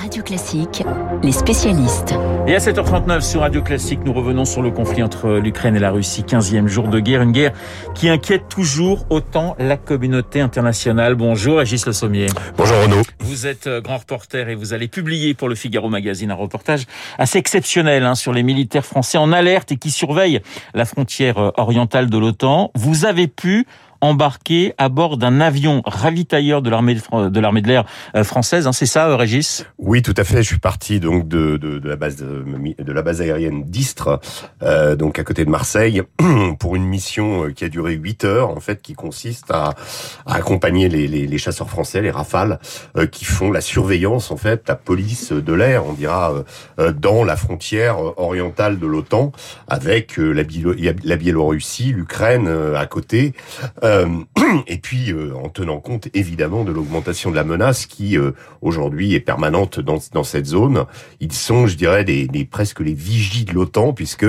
Radio Classique, les spécialistes. Et à 7h39 sur Radio Classique, nous revenons sur le conflit entre l'Ukraine et la Russie, 15e jour de guerre, une guerre qui inquiète toujours autant la communauté internationale. Bonjour Régis Le Sommier. Bonjour Renaud. Vous êtes euh, grand reporter et vous allez publier pour le Figaro Magazine un reportage assez exceptionnel hein, sur les militaires français en alerte et qui surveillent la frontière euh, orientale de l'OTAN. Vous avez pu embarqué à bord d'un avion ravitailleur de l'armée de, l'air euh, française. Hein, c'est ça, euh, Régis? Oui, tout à fait. Je suis parti donc de, de, de la base de, de, la base aérienne d'Istres, euh, donc à côté de Marseille, pour une mission euh, qui a duré 8 heures en fait, qui consiste à, à accompagner les, les, les, chasseurs français, les Rafales, euh, qui font la surveillance en fait, la police de l'air, on dira, euh, dans la frontière orientale de l'OTAN, avec la Biélorussie, l'Ukraine à côté. Euh, et puis euh, en tenant compte évidemment de l'augmentation de la menace qui euh, aujourd'hui est permanente dans, dans cette zone. Ils sont, je dirais, des, des presque les vigies de l'OTAN puisque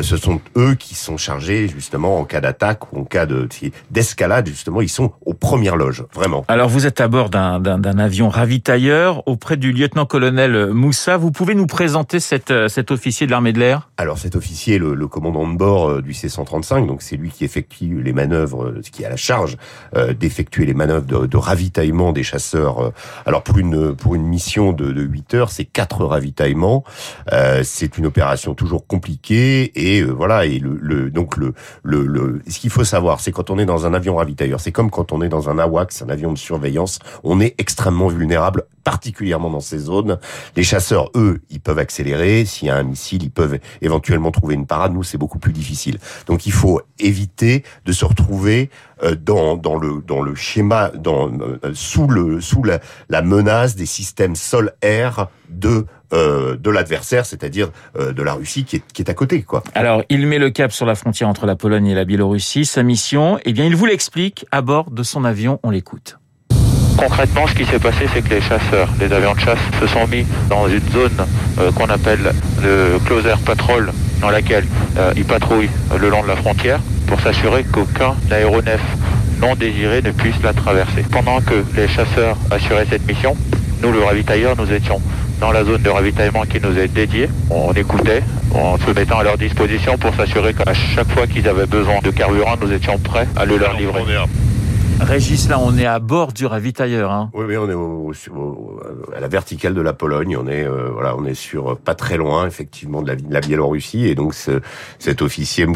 ce sont eux qui sont chargés justement en cas d'attaque ou en cas de d'escalade justement. Ils sont aux premières loges, vraiment. Alors vous êtes à bord d'un avion ravitailleur auprès du lieutenant-colonel Moussa. Vous pouvez nous présenter cet, cet officier de l'armée de l'air? Alors cet officier, le, le commandant de bord du C-135, donc c'est lui qui effectue les manœuvres, qui a la charge euh, d'effectuer les manœuvres de, de, ravitaillement des chasseurs. Euh, alors pour une pour une mission de, de 8 heures, c'est quatre ravitaillements. Euh, c'est une opération toujours compliquée et euh, voilà et le, le donc le, le, le ce qu'il faut savoir, c'est quand on est dans un avion ravitailleur, c'est comme quand on est dans un AWACS, un avion de surveillance, on est extrêmement vulnérable particulièrement dans ces zones. Les chasseurs, eux, ils peuvent accélérer. S'il y a un missile, ils peuvent éventuellement trouver une parade. Nous, c'est beaucoup plus difficile. Donc, il faut éviter de se retrouver dans, dans le dans le schéma, dans euh, sous le sous la, la menace des systèmes sol-air de euh, de l'adversaire, c'est-à-dire euh, de la Russie qui est, qui est à côté. Quoi. Alors, il met le cap sur la frontière entre la Pologne et la Biélorussie. Sa mission, eh bien, il vous l'explique à bord de son avion. On l'écoute. Concrètement, ce qui s'est passé, c'est que les chasseurs, les avions de chasse, se sont mis dans une zone euh, qu'on appelle le close air patrol, dans laquelle euh, ils patrouillent le long de la frontière pour s'assurer qu'aucun aéronef non désiré ne puisse la traverser. Pendant que les chasseurs assuraient cette mission, nous, le ravitailleur, nous étions dans la zone de ravitaillement qui nous est dédiée. On écoutait en se mettant à leur disposition pour s'assurer qu'à chaque fois qu'ils avaient besoin de carburant, nous étions prêts à le leur livrer. Régis, là, on est à bord du ravitailleur. Hein. Oui, oui, on est au, au, à la verticale de la Pologne. On est, euh, voilà, on est sur pas très loin, effectivement, de la, de la Biélorussie. Et donc, ce, cet officier me,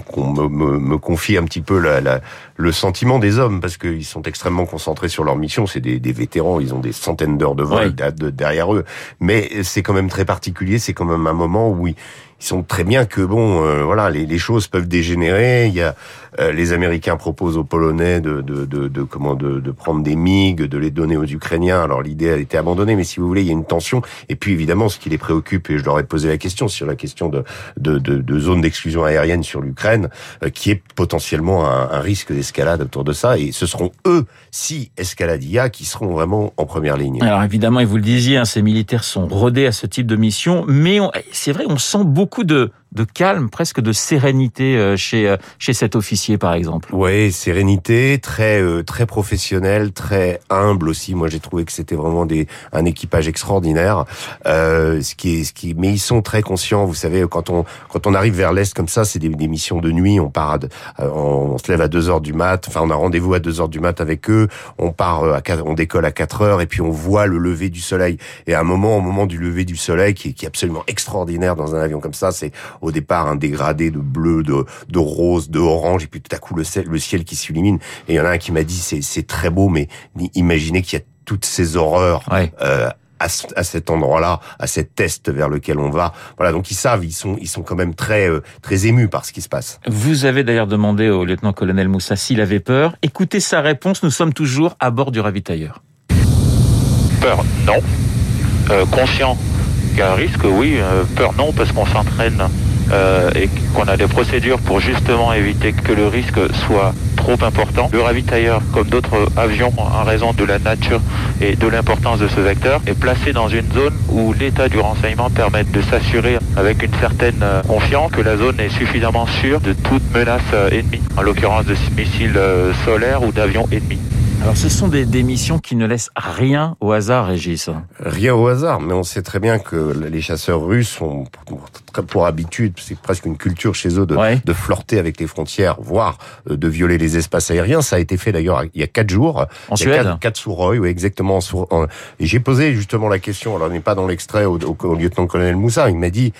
me, me, confie un petit peu la, la, le sentiment des hommes, parce qu'ils sont extrêmement concentrés sur leur mission. C'est des, des, vétérans, ils ont des centaines d'heures de vol derrière eux. Mais c'est quand même très particulier. C'est quand même un moment où ils, ils sont très bien que bon, euh, voilà, les, les, choses peuvent dégénérer. Il y a euh, les Américains proposent aux Polonais de, de, de, de comment de, de, prendre des MiG, de les donner aux Ukrainiens. Alors l'idée a été abandonnée, mais si vous voulez, il y a une tension. Et puis évidemment, ce qui les préoccupe, et je leur ai posé la question sur la question de de, de, zone d'exclusion aérienne sur l'Ukraine, euh, qui est potentiellement un, un risque d'escalade autour de ça. Et ce seront eux, si escalade il y a, qui seront vraiment en première ligne. Alors évidemment, et vous le disiez, hein, ces militaires sont rodés à ce type de mission, mais c'est vrai, on sent beaucoup beaucoup de, de calme, presque de sérénité euh, chez euh, chez cet officier, par exemple. Oui, sérénité, très euh, très professionnel, très humble aussi. Moi, j'ai trouvé que c'était vraiment des un équipage extraordinaire. Euh, ce qui est ce qui, mais ils sont très conscients. Vous savez, quand on quand on arrive vers l'est comme ça, c'est des, des, missions de nuit. On part, à, on, on, se lève à 2 heures du mat. Enfin, on a rendez-vous à 2 heures du mat avec eux. On part, à 4, on décolle à 4 heures et puis on voit le lever du soleil. Et à un moment, au moment du lever du soleil, qui, qui est absolument extraordinaire dans un avion comme ça, c'est au départ un dégradé de bleu, de, de rose, de orange, et puis tout à coup le ciel, le ciel qui s'illumine. Et il y en a un qui m'a dit c'est très beau, mais imaginez qu'il y a toutes ces horreurs ouais. euh, à, cet endroit-là, à cet est vers lequel on va. Voilà, donc ils savent, ils sont, ils sont quand même très, euh, très émus par ce qui se passe. Vous avez d'ailleurs demandé au lieutenant-colonel Moussa s'il avait peur. Écoutez sa réponse. Nous sommes toujours à bord du ravitailleur. Peur, non. Euh, conscient qu'il y a un risque, oui. Euh, peur, non, parce qu'on s'entraîne euh, et qu'on a des procédures pour justement éviter que le risque soit trop important. Le ravitailleur, comme d'autres avions, en raison de la nature et de l'importance de ce vecteur, est placé dans une zone où l'état du renseignement permet de s'assurer avec une certaine euh, confiance que la zone est suffisamment sûre de toute menace euh, ennemie, en l'occurrence de missiles solaires ou d'avions ennemis. Alors ce sont des, des, missions qui ne laissent rien au hasard, Régis. Rien au hasard, mais on sait très bien que les chasseurs russes ont pour, pour habitude, c'est presque une culture chez eux de, ouais. de flirter avec les frontières, voire euh, de violer les espaces aériens. Ça a été fait d'ailleurs il y a quatre jours. En Suède quatre, quatre sous Roy, oui, exactement. En, et j'ai posé justement la question, alors on n'est pas dans l'extrait au, au, au lieutenant-colonel Moussa, il m'a dit,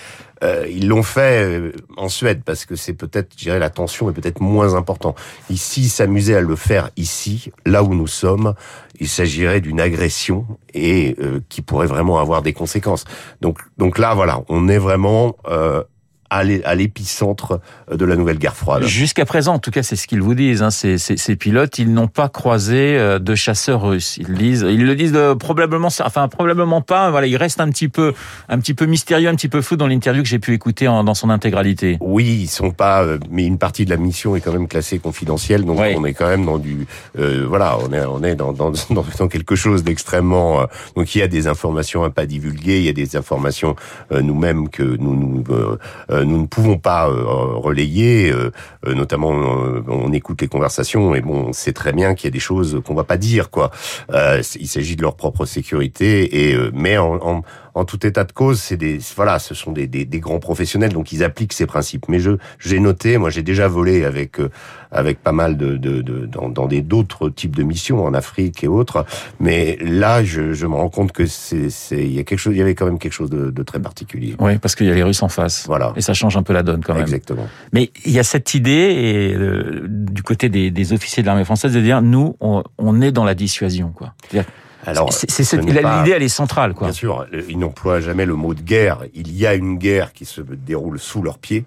euh, ils l'ont fait euh, en Suède parce que c'est peut-être, je dirais, la tension est peut-être moins important. Ici, s'amuser à le faire ici, là où nous sommes, il s'agirait d'une agression et euh, qui pourrait vraiment avoir des conséquences. Donc, donc là, voilà, on est vraiment euh, à l'épicentre de la nouvelle guerre froide. Jusqu'à présent, en tout cas, c'est ce qu'ils vous disent. Hein, ces, ces, ces, pilotes, ils n'ont pas croisé euh, de chasseurs russes. Ils disent, ils le disent de, probablement, enfin probablement pas. Voilà, il reste un petit peu, un petit peu mystérieux, un petit peu flou dans l'interview que j'ai pu écouter en, dans son intégralité. Oui, ils sont pas, euh, mais une partie de la mission est quand même classée confidentielle, donc ouais. on est quand même dans du, euh, voilà, on est, on est dans, dans, dans, dans quelque chose d'extrêmement. Euh, donc il y a des informations à pas divulguer, il y a des informations euh, nous-mêmes que nous nous nous ne pouvons pas euh, relayer, euh, notamment on écoute les conversations et bon, on sait très bien qu'il y a des choses qu'on va pas dire quoi. il s'agit de leur propre sécurité et mais en, en, en tout état de cause, c'est des voilà, ce sont des, des, des, grands professionnels, donc ils appliquent ces principes. Mais je j'ai noté, moi j'ai déjà volé avec euh, avec pas mal de, de, de dans, dans des d'autres types de missions en Afrique et autres, mais là je, je me rends compte que c'est c'est il y a quelque chose, il y avait quand même quelque chose de, de très particulier. Oui, parce qu'il y a les Russes en face. Voilà. Et ça change un peu la donne quand même. Exactement. Mais il y a cette idée et euh, du côté des, des officiers de l'armée française de dire nous on, on est dans la dissuasion quoi. Alors, c'est l'idée, elle est centrale, quoi. Bien sûr, ils n'emploient jamais le mot de guerre. Il y a une guerre qui se déroule sous leurs pieds.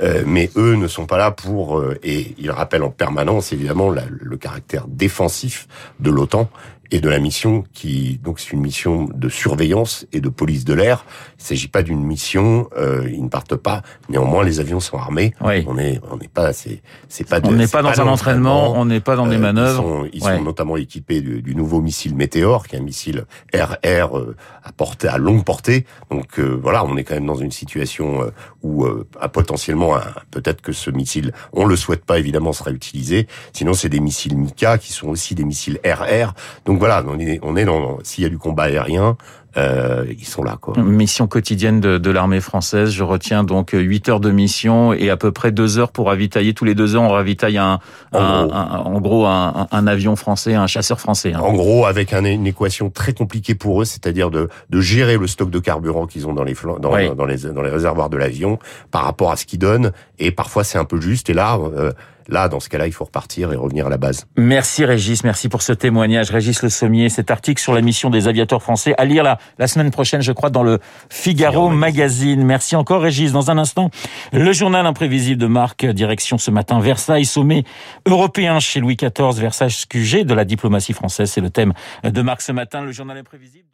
Euh, mais eux ne sont pas là pour euh, et ils rappellent en permanence évidemment la, le caractère défensif de l'OTAN et de la mission qui donc c'est une mission de surveillance et de police de l'air. Il s'agit pas d'une mission, euh, ils ne partent pas. Néanmoins, les avions sont armés. Oui. On est on n'est pas c'est c'est pas de, on n'est pas, pas dans un entraînement, on n'est pas dans des manœuvres. Euh, ils sont, ils ouais. sont notamment équipés du, du, nouveau missile Météor, qui est un missile RR euh, à portée à longue portée. Donc euh, voilà, on est quand même dans une situation euh, où potentiellement peut-être que ce missile, on le souhaite pas évidemment, sera utilisé. Sinon, c'est des missiles Mika qui sont aussi des missiles RR. Donc voilà, on est, on est dans s'il y a du combat aérien, euh, ils sont là. Quoi. Mission quotidienne de, de l'armée française. Je retiens donc 8 heures de mission et à peu près 2 heures pour ravitailler. Tous les 2 heures, on ravitaille un, en un, gros, un, en gros un, un, avion français, un chasseur français. Hein. En gros, avec une équation très compliquée pour eux, c'est-à-dire de, de gérer le stock de carburant qu'ils ont dans les, dans, oui. dans, les, dans les réservoirs de l'avion par rapport à ce qu'ils donnent. Et parfois, c'est un peu juste. Et là, euh, Là, dans ce cas-là, il faut repartir et revenir à la base. Merci Régis, merci pour ce témoignage. Régis Le Sommier, cet article sur la mission des aviateurs français, à lire la, la semaine prochaine, je crois, dans le Figaro, Figaro Magazine. Merci encore Régis. Dans un instant, le journal imprévisible de Marc, direction ce matin Versailles, sommet européen chez Louis XIV, Versailles QG de la diplomatie française. C'est le thème de Marc ce matin, le journal imprévisible.